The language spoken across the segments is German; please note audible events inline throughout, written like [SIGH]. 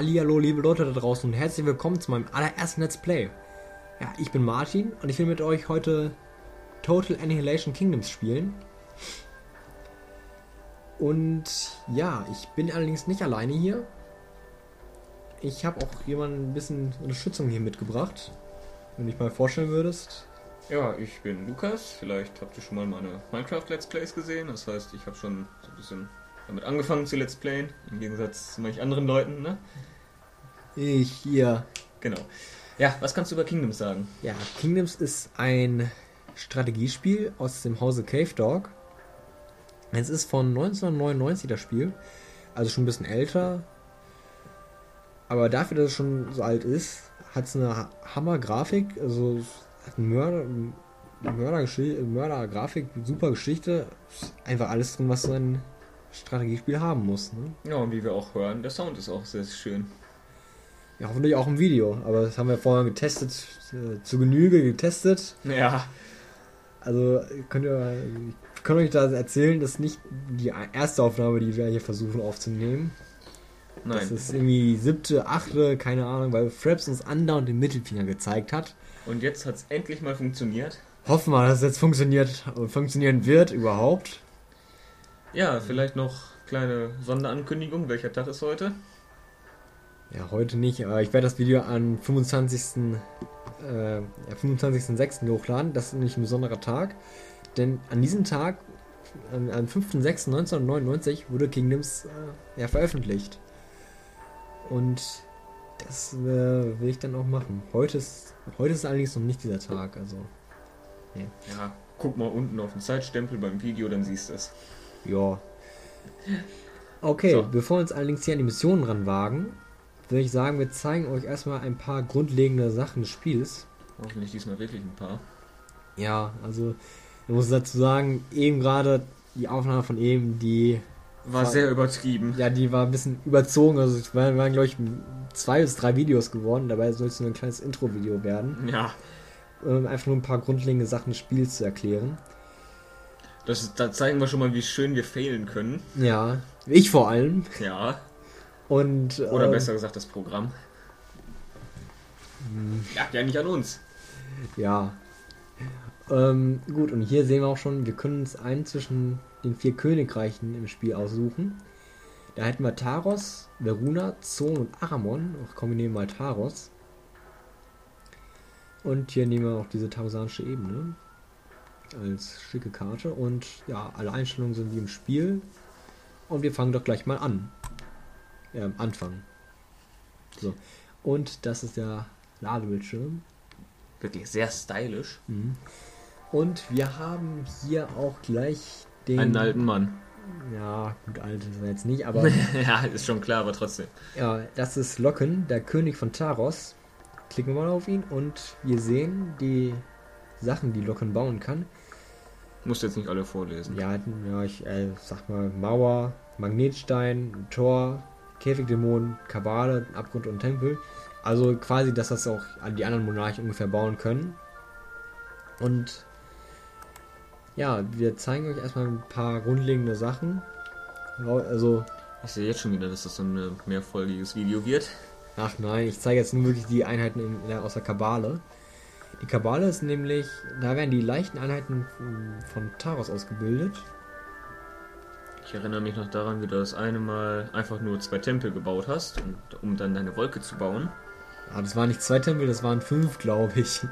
Hallihallo, liebe Leute da draußen und herzlich willkommen zu meinem allerersten Let's Play. Ja, ich bin Martin und ich will mit euch heute Total Annihilation Kingdoms spielen. Und ja, ich bin allerdings nicht alleine hier. Ich habe auch jemanden ein bisschen Unterstützung hier mitgebracht. Wenn du dich mal vorstellen würdest. Ja, ich bin Lukas. Vielleicht habt ihr schon mal meine Minecraft Let's Plays gesehen. Das heißt, ich habe schon so ein bisschen damit angefangen zu Let's Playen, im Gegensatz zu manchen anderen Leuten, ne? Ich hier. Genau. Ja, was kannst du über Kingdoms sagen? Ja, Kingdoms ist ein Strategiespiel aus dem Hause Cave Dog. Es ist von 1999 das Spiel, also schon ein bisschen älter. Aber dafür, dass es schon so alt ist, hat es eine Hammer-Grafik, also hat eine Mörder, Mörder, Mörder-Grafik, super Geschichte. Einfach alles drin, was so ein Strategiespiel haben muss. Ne? Ja, und wie wir auch hören, der Sound ist auch sehr schön. Ja, hoffentlich auch im Video, aber das haben wir vorher getestet, äh, zu Genüge getestet. Ja. Also könnt ihr, ich kann euch da erzählen, das ist nicht die erste Aufnahme, die wir hier versuchen aufzunehmen. Nein. Das ist irgendwie siebte, achte, keine Ahnung, weil Fraps uns andauernd den Mittelfinger gezeigt hat. Und jetzt hat es endlich mal funktioniert. Hoffen wir, dass es jetzt funktioniert und funktionieren wird überhaupt. Ja, vielleicht noch kleine Sonderankündigung. Welcher Tag ist heute? Ja, heute nicht, aber ich werde das Video am 25. Äh, ja, 25.06. hochladen. Das ist nämlich ein besonderer Tag. Denn an diesem Tag, am 5.06.1999, wurde Kingdoms äh, ja, veröffentlicht. Und das äh, will ich dann auch machen. Heute ist, heute ist allerdings noch nicht dieser Tag. Also, ja. ja, guck mal unten auf den Zeitstempel beim Video, dann siehst du es. Ja. Okay, so. bevor wir uns allerdings hier an die Missionen ranwagen, würde ich sagen, wir zeigen euch erstmal ein paar grundlegende Sachen des Spiels. Hoffentlich diesmal wirklich ein paar. Ja, also ich muss dazu sagen, eben gerade die Aufnahme von eben, die war, war sehr übertrieben. Ja, die war ein bisschen überzogen. Also es waren, waren glaube ich, zwei bis drei Videos geworden. Dabei soll es nur ein kleines Intro-Video werden. Ja. Um einfach nur ein paar grundlegende Sachen des Spiels zu erklären. Das, da zeigen wir schon mal, wie schön wir fehlen können. Ja, ich vor allem. Ja. Und, Oder äh, besser gesagt, das Programm. Ja, ja nicht an uns. Ja. Ähm, gut, und hier sehen wir auch schon, wir können uns einen zwischen den vier Königreichen im Spiel aussuchen. Da hätten wir Taros, Veruna, Zon und Aramon. Auch kombinieren wir mal Taros. Und hier nehmen wir auch diese tarosanische Ebene als schicke Karte. Und ja, alle Einstellungen sind wie im Spiel. Und wir fangen doch gleich mal an. Ja, am Anfang. So. Und das ist der Ladebildschirm. Wirklich sehr stylisch. Mhm. Und wir haben hier auch gleich den. Einen alten Mann. Ja, gut, alt ist er jetzt nicht, aber. [LAUGHS] ja, ist schon klar, aber trotzdem. Ja, das ist Locken, der König von Taros. Klicken wir mal auf ihn und wir sehen die Sachen, die Locken bauen kann. Musst jetzt nicht alle vorlesen. Ja, ja ich äh, sag mal Mauer, Magnetstein, Tor, Käfigdämonen, Kabale, Abgrund und Tempel. Also quasi, dass das auch die anderen Monarchen ungefähr bauen können. Und ja, wir zeigen euch erstmal ein paar grundlegende Sachen. Also. Ich sehe jetzt schon wieder, dass das so ein mehrfolgiges Video wird. Ach nein, ich zeige jetzt nur wirklich die Einheiten in, in, aus der Kabale. Die Kabale ist nämlich, da werden die leichten Einheiten von Taros ausgebildet. Ich erinnere mich noch daran, wie du das eine Mal einfach nur zwei Tempel gebaut hast, und, um dann deine Wolke zu bauen. Aber das waren nicht zwei Tempel, das waren fünf, glaube ich.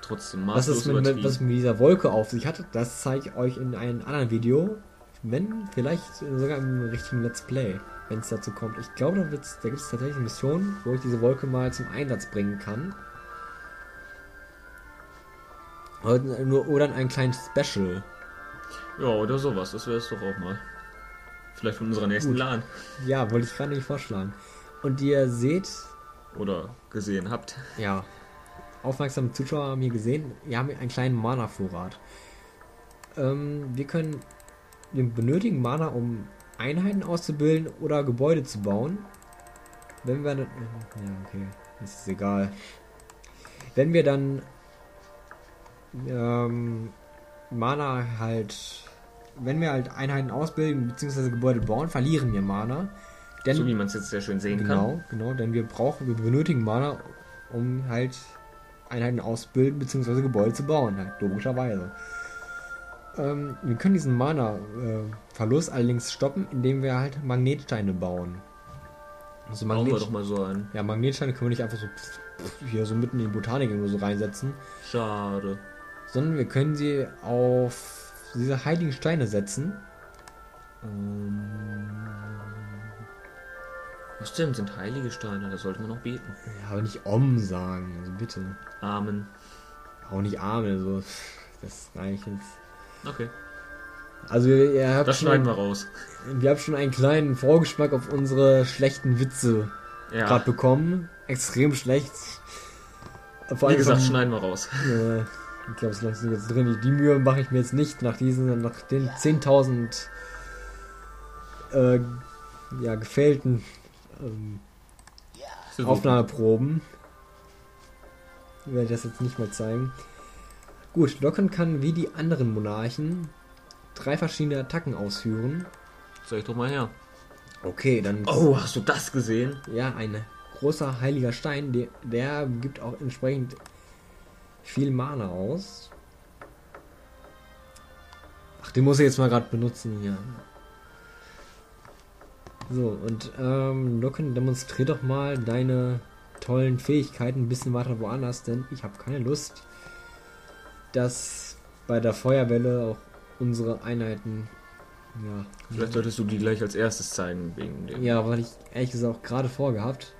Trotzdem was ist mit, mit, was mit dieser Wolke auf sich hat, das zeige ich euch in einem anderen Video. Wenn, vielleicht sogar im richtigen Let's Play, wenn es dazu kommt. Ich glaube, da, da gibt es tatsächlich Missionen, wo ich diese Wolke mal zum Einsatz bringen kann. Oder, oder ein kleines Special. Ja, oder sowas. Das wäre es doch auch mal. Vielleicht von unserer nächsten Gut. LAN. Ja, wollte ich gerade nicht vorschlagen. Und ihr seht. Oder gesehen habt. Ja. Aufmerksame Zuschauer haben hier gesehen, wir haben einen kleinen Mana-Vorrat. Ähm, wir können. Wir benötigen Mana, um Einheiten auszubilden oder Gebäude zu bauen. Wenn wir. Ja, okay. Das ist egal. Wenn wir dann ähm, Mana halt, wenn wir halt Einheiten ausbilden bzw. Gebäude bauen, verlieren wir Mana. Denn, so wie man es jetzt sehr schön sehen genau, kann. genau, denn wir brauchen, wir benötigen Mana, um halt Einheiten ausbilden bzw. Gebäude zu bauen, halt, logischerweise. Ähm, wir können diesen Mana-Verlust allerdings stoppen, indem wir halt Magnetsteine bauen. Also Bauen wir Magnet doch mal so ein. ja, Magnetsteine können wir nicht einfach so hier so mitten in die Botanik irgendwo so reinsetzen, Schade. Sondern wir können sie auf diese heiligen Steine setzen. Ähm, Was denn? Sind heilige Steine? Da sollte man noch beten. ja, aber nicht Om sagen, also bitte. Amen. Auch nicht Arme, so. Das ist eigentlich jetzt. Okay. Also ihr, habt Das schon, schneiden wir raus. wir habt schon einen kleinen Vorgeschmack auf unsere schlechten Witze Ja. gerade bekommen. Extrem schlecht. Vor Wie gesagt, vom- schneiden wir raus. Äh, ich glaube, es langsam jetzt drin. Die, die Mühe mache ich mir jetzt nicht nach diesen, nach den 10.000 äh, ja, gefällten ähm, Aufnahmeproben. Werde ich das jetzt nicht mal zeigen. Gut, Locken kann wie die anderen Monarchen drei verschiedene Attacken ausführen. Zeig doch mal her. Okay, dann Oh, hast du das gesehen? ja, ein großer heiliger Stein, der, der gibt auch entsprechend viel Mana aus. Ach, den muss ich jetzt mal gerade benutzen hier. So, und ähm, Locken, demonstrier doch mal deine tollen Fähigkeiten ein bisschen weiter woanders, denn ich habe keine Lust, dass bei der Feuerwelle auch unsere Einheiten, ja, Vielleicht solltest du die gleich als erstes zeigen, wegen dem. ja, weil ich ehrlich gesagt auch gerade vorgehabt.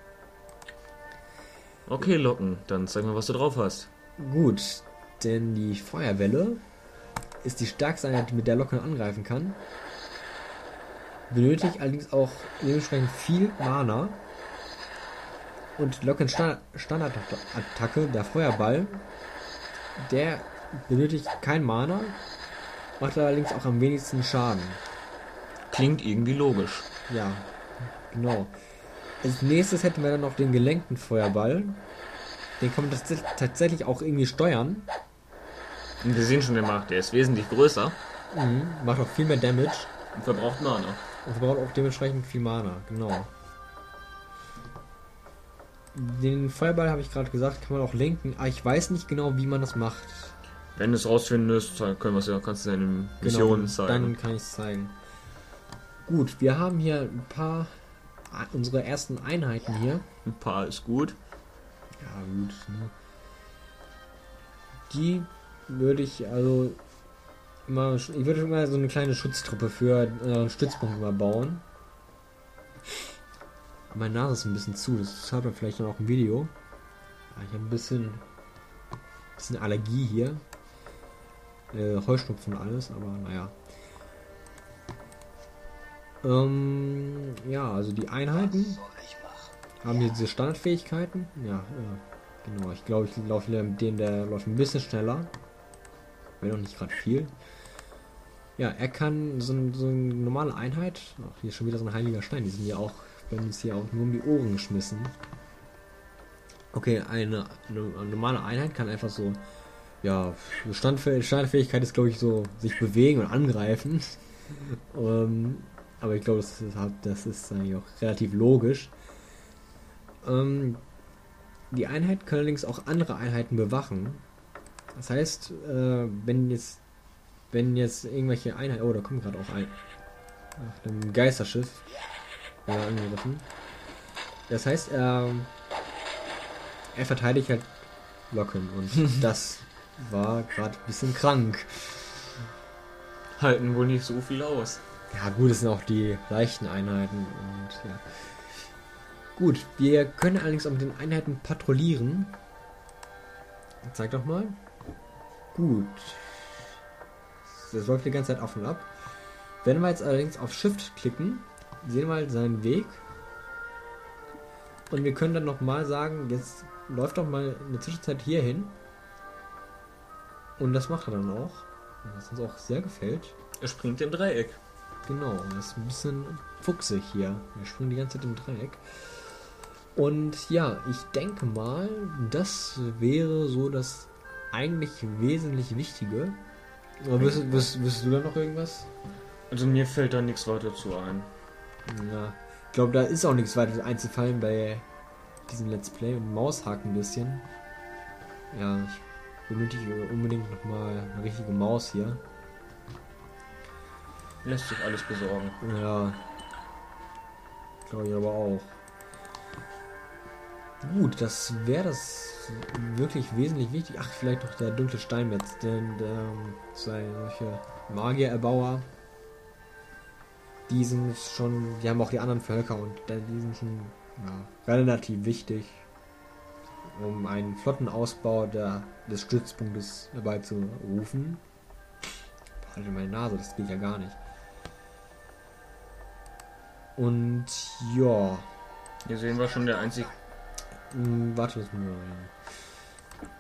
Okay, Locken, dann zeig mal, was du drauf hast. Gut, denn die Feuerwelle ist die stärkste Einheit, mit der Locken angreifen kann. Benötigt allerdings auch dementsprechend viel Mana. Und Lockens Sta- Standardattacke, der Feuerball, der benötigt kein Mana, macht allerdings auch am wenigsten Schaden. Klingt irgendwie logisch. Ja, genau. Als nächstes hätten wir dann noch den gelenkten Feuerball. Den kann man tats- tatsächlich auch irgendwie steuern. Und wir sehen schon den Markt, der ist wesentlich größer Mhm, macht auch viel mehr Damage und verbraucht Mana. und verbraucht auch dementsprechend viel Mana, genau. Den Feuerball habe ich gerade gesagt, kann man auch lenken, aber ich weiß nicht genau, wie man das macht. Wenn du es rausfindest, dann können wir es ja, kannst du deine Genau, Missionen zeigen. dann kann ich es zeigen. Gut, wir haben hier ein paar äh, unsere ersten Einheiten hier. Ein paar ist gut. Ja, gut. Ne? Die würde ich also immer, ich würde immer so eine kleine Schutztruppe für äh, einen Stützpunkt mal bauen. Meine Nase ist ein bisschen zu, das hört man vielleicht dann auch im Video. Ja, Ich habe ein bisschen, bisschen Allergie hier. Äh, Heuschnupfen und alles, aber naja. Ähm, ja, also die Einheiten haben hier diese Standardfähigkeiten. Ja, äh, genau. Ich glaube, ich laufe mit dem, der läuft ein bisschen schneller. Wenn noch nicht gerade viel. Ja, er kann so, so eine normale Einheit. Ach, hier schon wieder so ein heiliger Stein. Die sind ja auch, werden uns hier auch nur um die Ohren geschmissen. Okay, eine, eine normale Einheit kann einfach so. Ja, Standfäh Standardfähigkeit ist, glaube ich, so sich bewegen und angreifen. [LAUGHS] ähm, aber ich glaube, das halt- das ist eigentlich auch relativ logisch. Ähm, die Einheit kann allerdings auch andere Einheiten bewachen. Das heißt, äh, wenn jetzt, wenn jetzt irgendwelche Einheiten, oh, da kommt gerade auch ein, ach, ein Geisterschiff, äh, angegriffen. Das heißt, er, er verteidigt halt Locken und [LAUGHS] das war gerade ein bisschen krank. Halten wohl nicht so viel aus. Ja, gut, es sind auch die leichten Einheiten und ja. Gut, wir können allerdings auch mit den Einheiten patrouillieren. Zeig doch mal. Gut. Das läuft die ganze Zeit auf und ab. Wenn wir jetzt allerdings auf Shift klicken, sehen wir halt seinen Weg. Und wir können dann nochmal sagen, jetzt läuft doch mal eine Zwischenzeit hier hin. Und das macht er dann auch. Was uns auch sehr gefällt. Er springt im Dreieck. Genau, das ist ein bisschen fuchsig hier. Wir springen die ganze Zeit im Dreieck. Und ja, ich denke mal, das wäre so das eigentlich wesentlich Wichtige. Aber wirst, wirst, wirst du da noch irgendwas? Also mir fällt da nichts weiter zu ein. Ja, Ich glaube, da ist auch nichts weiter einzufallen bei diesem Let's Play und Maushaken ein bisschen. Ja, ich benötige unbedingt nochmal eine richtige Maus hier. Lässt sich alles besorgen. Ja. Glaube ich aber auch. Gut, das wäre das wirklich wesentlich wichtig. Ach, vielleicht noch der dunkle Steinmetz, denn ähm, solche Magiererbauer, die sind schon, die haben auch die anderen Völker und die sind schon ja, relativ wichtig, um einen flotten Ausbau der, des Stützpunktes herbeizurufen. Halte meine Nase, das geht ja gar nicht. Und ja, Hier sehen wir schon der einzig. Hm, warte, das mal.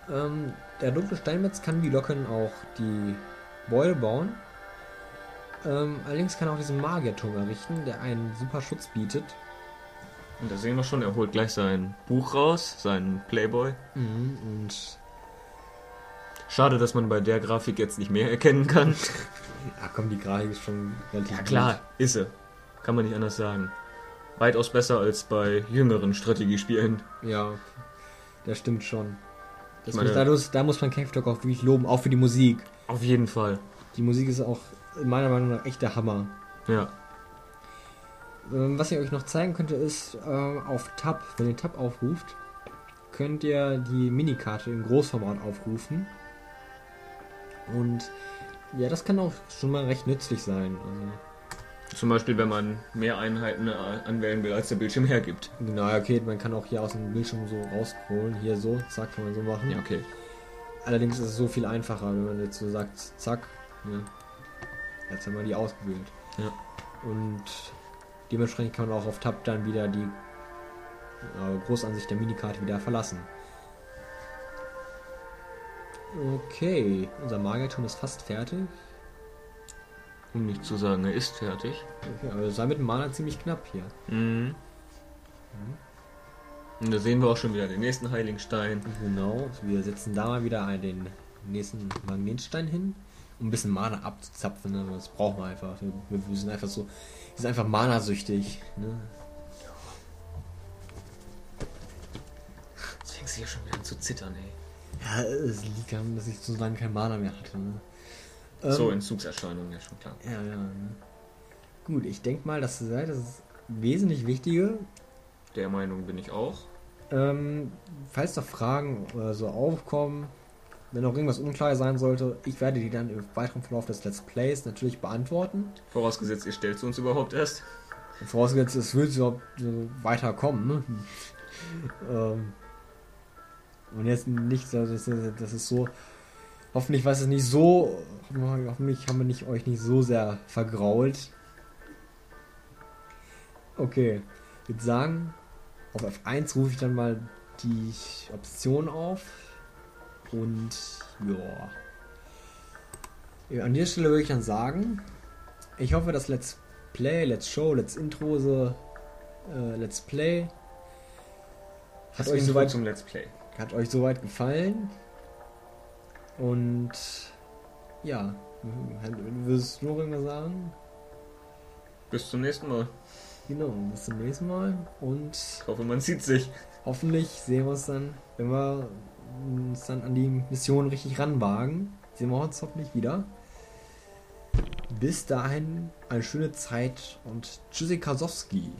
Ja. Ähm, der dunkle Steinmetz kann wie Locken auch die Beule bauen. Ähm, allerdings kann er auch diesen Magierturm errichten, der einen super Schutz bietet. Und da sehen wir schon, er holt gleich sein Buch raus, seinen Playboy. Mhm, und Schade, dass man bei der Grafik jetzt nicht mehr erkennen kann. [LAUGHS] ja, komm, die Grafik ist schon relativ Ja klar, ist sie. Kann man nicht anders sagen. Weitaus besser als bei jüngeren Strategiespielen. Ja, das stimmt schon. Das meine- muss, da, muss, da muss man Cave Talk auch wirklich loben, auch für die Musik. Auf jeden Fall. Die Musik ist auch meiner Meinung nach echt der Hammer. Ja. Ähm, Was ich euch noch zeigen könnte, ist äh, auf Tab, wenn ihr Tab aufruft, könnt ihr die Minikarte im Großformat aufrufen. Und ja, das kann auch schon mal recht nützlich sein. Also, Zum Beispiel, wenn man mehr Einheiten äh, anwählen will, als der Bildschirm hergibt. genau, ja, okay, man kann auch hier aus dem Bildschirm so rauscrollen. Hier so, zack, kann man so machen. Ja, okay. Allerdings ist es so viel einfacher, wenn man jetzt so sagt, zack, ne? Jetzt haben wir die ausgewählt. Ja. Und dementsprechend kann man auch auf Tab dann wieder die äh, Großansicht der Minikarte wieder verlassen. Okay, unser Magierturm ist fast fertig. Um nicht zu sagen, er ist fertig. Okay, aber es war mit dem Mana ziemlich knapp hier. Mhm. Und da sehen wir auch schon wieder den nächsten Heiligenstein. Genau, wir setzen da mal wieder einen, den nächsten Magnetstein hin, um ein bisschen Mana abzuzapfen. Ne? Das brauchen wir einfach. Wir, wir sind einfach so, wir sind einfach Mana-süchtig. Ne? Jetzt fängst du hier schon wieder an zu zittern, ey. Ja, es liegt daran, dass ich so lange kein Mana mehr hatte. Ne? Ähm, So, Entzugserscheinungen, ja schon klar. Ja, ja. Gut, ich denke mal, das sei das wesentlich Wichtige. Der Meinung bin ich auch. Ähm, falls noch Fragen oder so aufkommen, wenn noch irgendwas unklar sein sollte, ich werde die dann im weiteren Verlauf des Let's Plays natürlich beantworten. Vorausgesetzt, ihr stellt sie uns überhaupt erst. Vorausgesetzt, es wird überhaupt weiterkommen. Ne? [LAUGHS] ähm, und jetzt nicht, das, ist- das ist so. Hoffentlich weiß es nicht so. Hoffentlich haben wir nicht, euch nicht so sehr vergrault. Okay, ich würde sagen, auf F1 rufe ich dann mal die Option auf. Und ja. An dieser Stelle würde ich dann sagen, ich hoffe, das Let's Play, Let's Show, Let's Intro, so, äh, Let's Play hat Das euch, soweit, zum Let's Play. hat euch soweit gefallen. Und ja, würdest du noch irgendwas sagen? Bis zum nächsten Mal. Genau, bis zum nächsten Mal und Ich hoffe, man sieht sich. hoffentlich sehen wir uns dann, wenn wir uns dann an die Mission richtig ranwagen, sehen wir uns hoffentlich wieder. Bis dahin eine schöne Zeit und Tschüssi Kasowski.